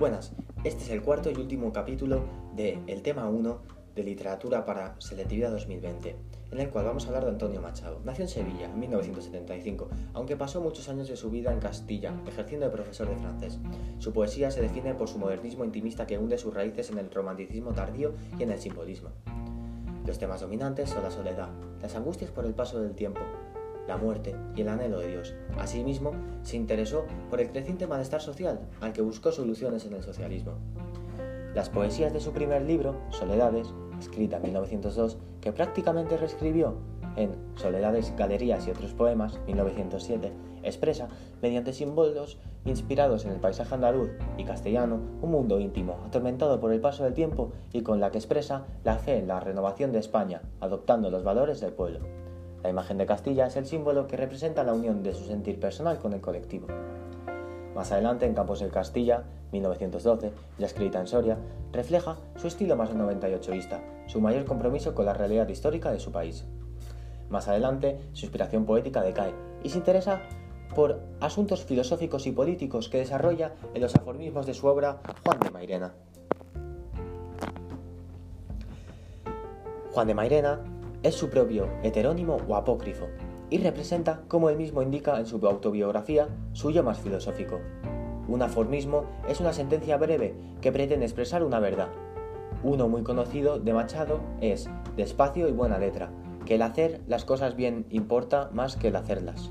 Buenas, este es el cuarto y último capítulo de El tema 1 de Literatura para Selectividad 2020, en el cual vamos a hablar de Antonio Machado. Nació en Sevilla en 1975, aunque pasó muchos años de su vida en Castilla, ejerciendo de profesor de francés. Su poesía se define por su modernismo intimista que hunde sus raíces en el romanticismo tardío y en el simbolismo. Los temas dominantes son la soledad, las angustias por el paso del tiempo, la muerte y el anhelo de Dios. Asimismo, se interesó por el creciente malestar social, al que buscó soluciones en el socialismo. Las poesías de su primer libro, Soledades, escrita en 1902, que prácticamente reescribió en Soledades, Galerías y otros poemas, 1907, expresa, mediante símbolos inspirados en el paisaje andaluz y castellano, un mundo íntimo, atormentado por el paso del tiempo y con la que expresa la fe en la renovación de España, adoptando los valores del pueblo. La imagen de Castilla es el símbolo que representa la unión de su sentir personal con el colectivo. Más adelante, en Campos del Castilla, 1912, ya escrita en Soria, refleja su estilo más 98ista, su mayor compromiso con la realidad histórica de su país. Más adelante, su inspiración poética decae y se interesa por asuntos filosóficos y políticos que desarrolla en los aforismos de su obra Juan de Mairena. Juan de Mairena es su propio heterónimo o apócrifo, y representa, como él mismo indica en su autobiografía, suyo más filosófico. Un aforismo es una sentencia breve que pretende expresar una verdad. Uno muy conocido de Machado es despacio y buena letra, que el hacer las cosas bien importa más que el hacerlas.